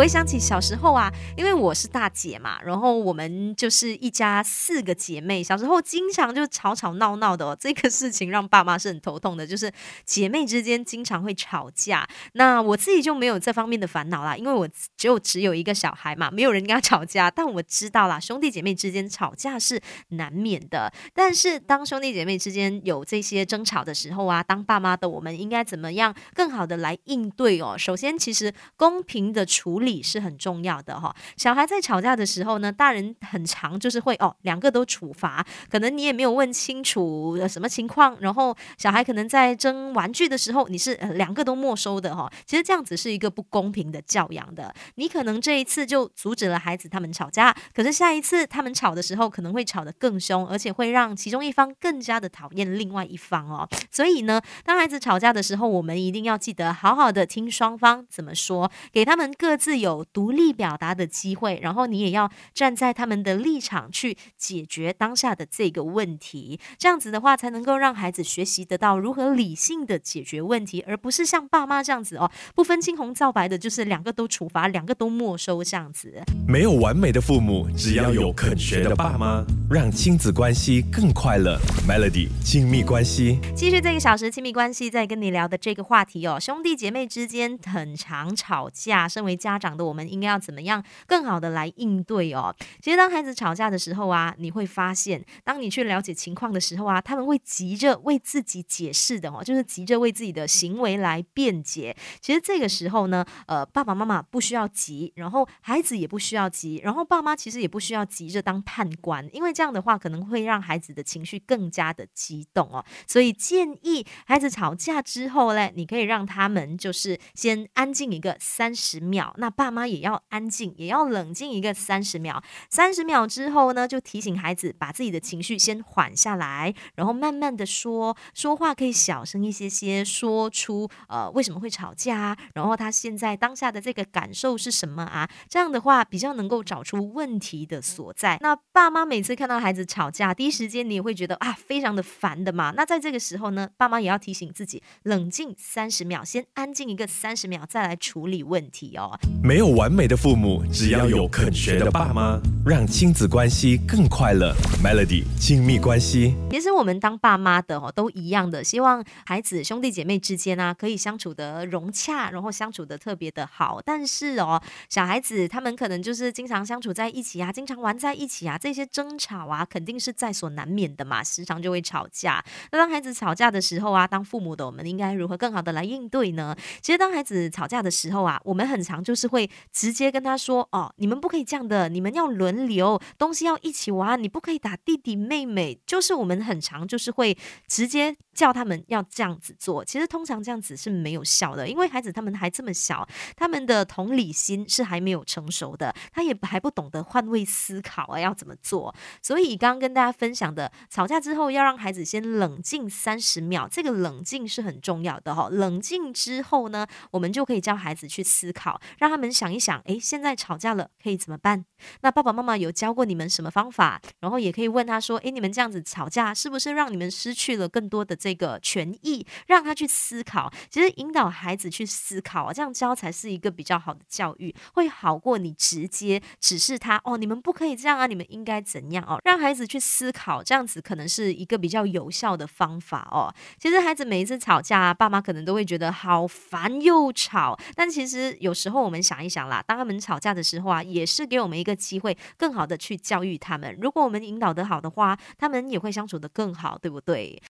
回想起小时候啊，因为我是大姐嘛，然后我们就是一家四个姐妹，小时候经常就吵吵闹闹的。这个事情让爸妈是很头痛的，就是姐妹之间经常会吵架。那我自己就没有这方面的烦恼啦，因为我只有只有一个小孩嘛，没有人跟他吵架。但我知道啦，兄弟姐妹之间吵架是难免的。但是当兄弟姐妹之间有这些争吵的时候啊，当爸妈的我们应该怎么样更好的来应对哦？首先，其实公平的处。理是很重要的哈。小孩在吵架的时候呢，大人很常就是会哦，两个都处罚，可能你也没有问清楚什么情况，然后小孩可能在争玩具的时候，你是两个都没收的哈。其实这样子是一个不公平的教养的。你可能这一次就阻止了孩子他们吵架，可是下一次他们吵的时候，可能会吵得更凶，而且会让其中一方更加的讨厌另外一方哦。所以呢，当孩子吵架的时候，我们一定要记得好好的听双方怎么说，给他们各自。自有独立表达的机会，然后你也要站在他们的立场去解决当下的这个问题，这样子的话才能够让孩子学习得到如何理性的解决问题，而不是像爸妈这样子哦，不分青红皂白的，就是两个都处罚，两个都没收这样子。没有完美的父母，只要有肯学的爸妈，让亲子关系更快乐。Melody 亲密关系，继续这个小时亲密关系，在跟你聊的这个话题哦，兄弟姐妹之间很常吵架，身为家。长的我们应该要怎么样更好的来应对哦？其实当孩子吵架的时候啊，你会发现，当你去了解情况的时候啊，他们会急着为自己解释的哦，就是急着为自己的行为来辩解。其实这个时候呢，呃，爸爸妈妈不需要急，然后孩子也不需要急，然后爸妈其实也不需要急着当判官，因为这样的话可能会让孩子的情绪更加的激动哦。所以建议孩子吵架之后嘞，你可以让他们就是先安静一个三十秒，那。爸妈也要安静，也要冷静一个三十秒。三十秒之后呢，就提醒孩子把自己的情绪先缓下来，然后慢慢的说说话，可以小声一些些，说出呃为什么会吵架，然后他现在当下的这个感受是什么啊？这样的话比较能够找出问题的所在。那爸妈每次看到孩子吵架，第一时间你也会觉得啊非常的烦的嘛。那在这个时候呢，爸妈也要提醒自己冷静三十秒，先安静一个三十秒，再来处理问题哦。没有完美的父母，只要有肯学的爸妈，让亲子关系更快乐。Melody 亲密关系，其实我们当爸妈的哦，都一样的，希望孩子兄弟姐妹之间啊，可以相处的融洽，然后相处的特别的好。但是哦，小孩子他们可能就是经常相处在一起啊，经常玩在一起啊，这些争吵啊，肯定是在所难免的嘛，时常就会吵架。那当孩子吵架的时候啊，当父母的我们应该如何更好的来应对呢？其实当孩子吵架的时候啊，我们很常就是会直接跟他说：“哦，你们不可以这样的，你们要轮流，东西要一起玩，你不可以打弟弟妹妹。”就是我们很常就是会直接叫他们要这样子做。其实通常这样子是没有效的，因为孩子他们还这么小，他们的同理心是还没有成熟的，他也还不懂得换位思考啊，要怎么做。所以刚刚跟大家分享的，吵架之后要让孩子先冷静三十秒，这个冷静是很重要的哈。冷静之后呢，我们就可以教孩子去思考，让他们。想一想，哎，现在吵架了，可以怎么办？那爸爸妈妈有教过你们什么方法？然后也可以问他说，哎，你们这样子吵架，是不是让你们失去了更多的这个权益？让他去思考。其实引导孩子去思考啊，这样教才是一个比较好的教育，会好过你直接指示他哦，你们不可以这样啊，你们应该怎样哦？让孩子去思考，这样子可能是一个比较有效的方法哦。其实孩子每一次吵架，爸妈可能都会觉得好烦又吵，但其实有时候我们想。一想啦，当他们吵架的时候啊，也是给我们一个机会，更好的去教育他们。如果我们引导得好的话，他们也会相处得更好，对不对？